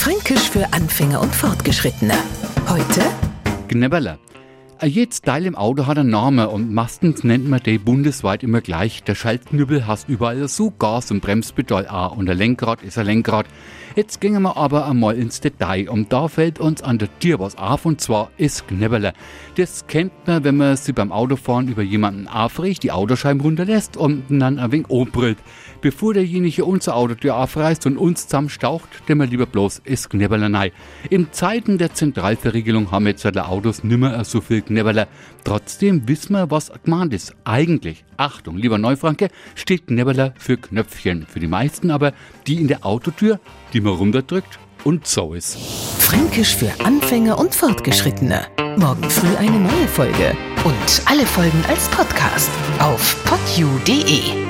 Fränkisch für Anfänger und Fortgeschrittene. Heute Gnebberle. Jedes Teil im Auto hat einen Namen und meistens nennt man den bundesweit immer gleich. Der Schaltknüppel hast überall so Gas- und Bremspedal auch und der Lenkrad ist ein Lenkrad. Jetzt gehen wir aber einmal ins Detail und da fällt uns an der Tür was auf und zwar ist Knebberle. Das kennt man, wenn man sie beim Autofahren über jemanden aufregt, die Autoscheiben runterlässt und dann ein wenig umbrüllt. Bevor derjenige unsere Autotür aufreißt und uns zusammenstaucht, denn wir lieber bloß ist Knebberle nein. In Zeiten der Zentralverriegelung haben jetzt die Autos nimmer so viel Knebberle. Trotzdem wissen wir, was gemeint ist. Eigentlich, Achtung, lieber Neufranke, steht Knebberle für Knöpfchen. Für die meisten aber die in der Autotür, die man runterdrückt und so ist. Fränkisch für Anfänger und Fortgeschrittene. Morgen früh eine neue Folge. Und alle Folgen als Podcast auf podu.de.